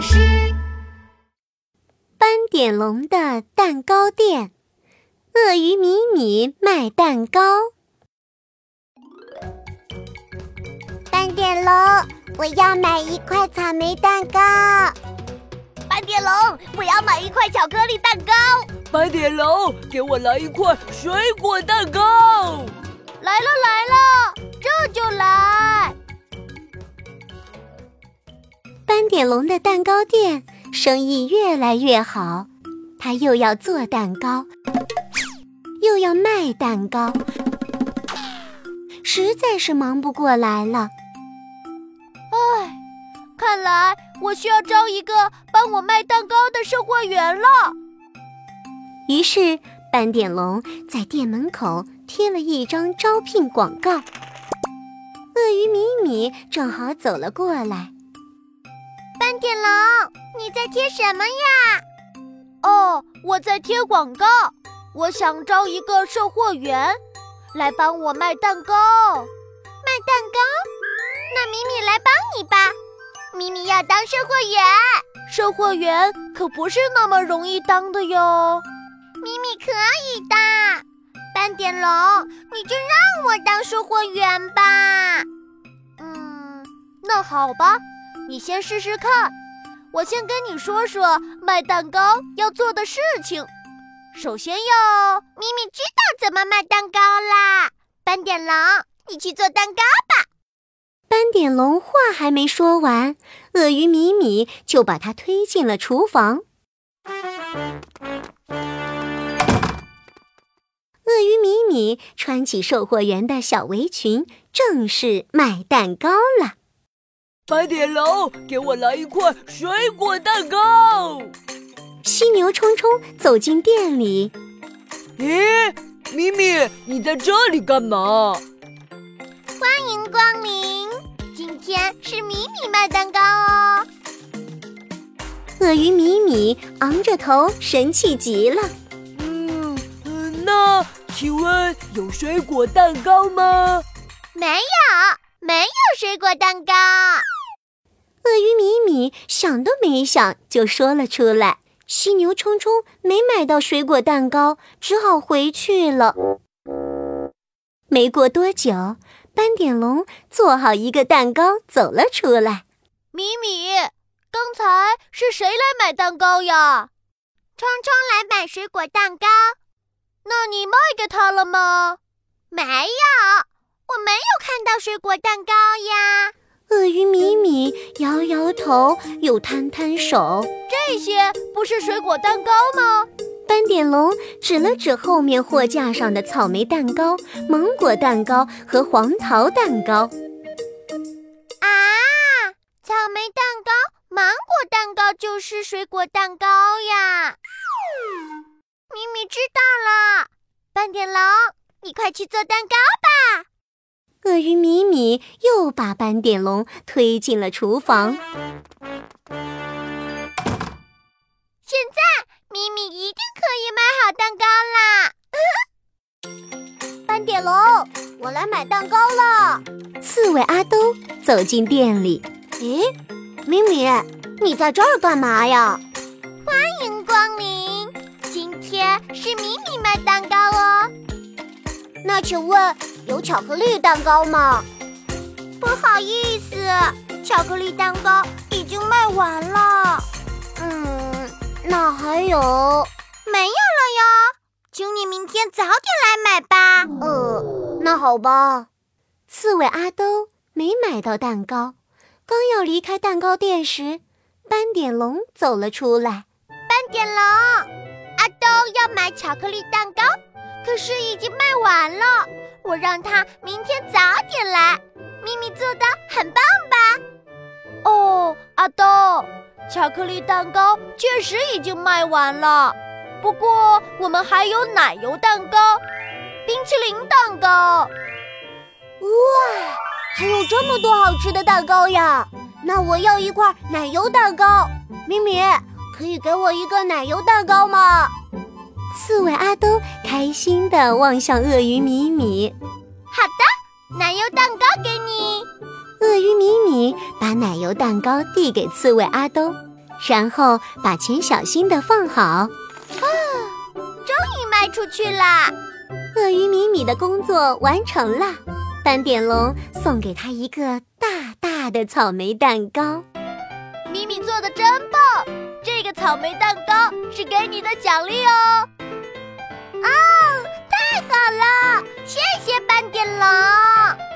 师。斑点龙的蛋糕店，鳄鱼米米卖蛋糕。斑点龙，我要买一块草莓蛋糕。斑点龙，我要买一块巧克力蛋糕。斑点龙，给我来一块水果蛋糕。来了来了，这就来。点龙的蛋糕店生意越来越好，他又要做蛋糕，又要卖蛋糕，实在是忙不过来了。唉，看来我需要招一个帮我卖蛋糕的售货员了。于是，斑点龙在店门口贴了一张招聘广告。鳄鱼米米正好走了过来。斑点龙，你在贴什么呀？哦，我在贴广告。我想招一个售货员，来帮我卖蛋糕。卖蛋糕？那米米来帮你吧。米米要当售货员。售货员可不是那么容易当的哟。米米可以的，斑点龙，你就让我当售货员吧。嗯，那好吧，你先试试看。我先跟你说说卖蛋糕要做的事情。首先要米米知道怎么卖蛋糕啦。斑点龙，你去做蛋糕吧。斑点龙话还没说完，鳄鱼米米就把他推进了厨房。鳄鱼米米穿起售货员的小围裙，正式卖蛋糕了。斑点龙，给我来一块水果蛋糕。犀牛冲冲走进店里，咦，米米，你在这里干嘛？欢迎光临，今天是米米卖蛋糕哦。鳄鱼米米昂着头，神气极了。嗯嗯，那。请问有水果蛋糕吗？没有，没有水果蛋糕。鳄鱼米米想都没想就说了出来。犀牛冲冲没买到水果蛋糕，只好回去了。没过多久，斑点龙做好一个蛋糕走了出来。米米，刚才是谁来买蛋糕呀？冲冲来买水果蛋糕。那你卖给他了吗？没有，我没有看到水果蛋糕呀。鳄鱼米米摇摇头，又摊摊手。这些不是水果蛋糕吗？斑点龙指了指后面货架上的草莓蛋糕、芒果蛋糕和黄桃蛋糕。啊，草莓蛋糕、芒果蛋糕就是水果蛋糕呀。米米知道了，斑点龙，你快去做蛋糕吧。鳄鱼米米又把斑点龙推进了厨房。现在咪咪一定可以买好蛋糕啦！斑点龙，我来买蛋糕了。刺猬阿兜走进店里，咦，咪咪，你在这儿干嘛呀？欢迎光临。今天是咪咪卖蛋糕哦，那请问有巧克力蛋糕吗？不好意思，巧克力蛋糕已经卖完了。嗯，那还有？没有了哟，请你明天早点来买吧。呃，那好吧。刺猬阿兜没买到蛋糕，刚要离开蛋糕店时，斑点龙走了出来。斑点龙。阿兜要买巧克力蛋糕，可是已经卖完了。我让他明天早点来。咪咪做的很棒吧？哦，阿豆，巧克力蛋糕确实已经卖完了。不过我们还有奶油蛋糕、冰淇淋蛋糕。哇，还有这么多好吃的蛋糕呀！那我要一块奶油蛋糕。咪咪。可以给我一个奶油蛋糕吗？刺猬阿东开心地望向鳄鱼米米。好的，奶油蛋糕给你。鳄鱼米米把奶油蛋糕递给刺猬阿东，然后把钱小心的放好。啊终于卖出去啦！鳄鱼米米的工作完成了，斑点龙送给他一个大大的草莓蛋糕。米米做的真棒，这个草莓蛋糕是给你的奖励哦。好了谢谢斑点龙。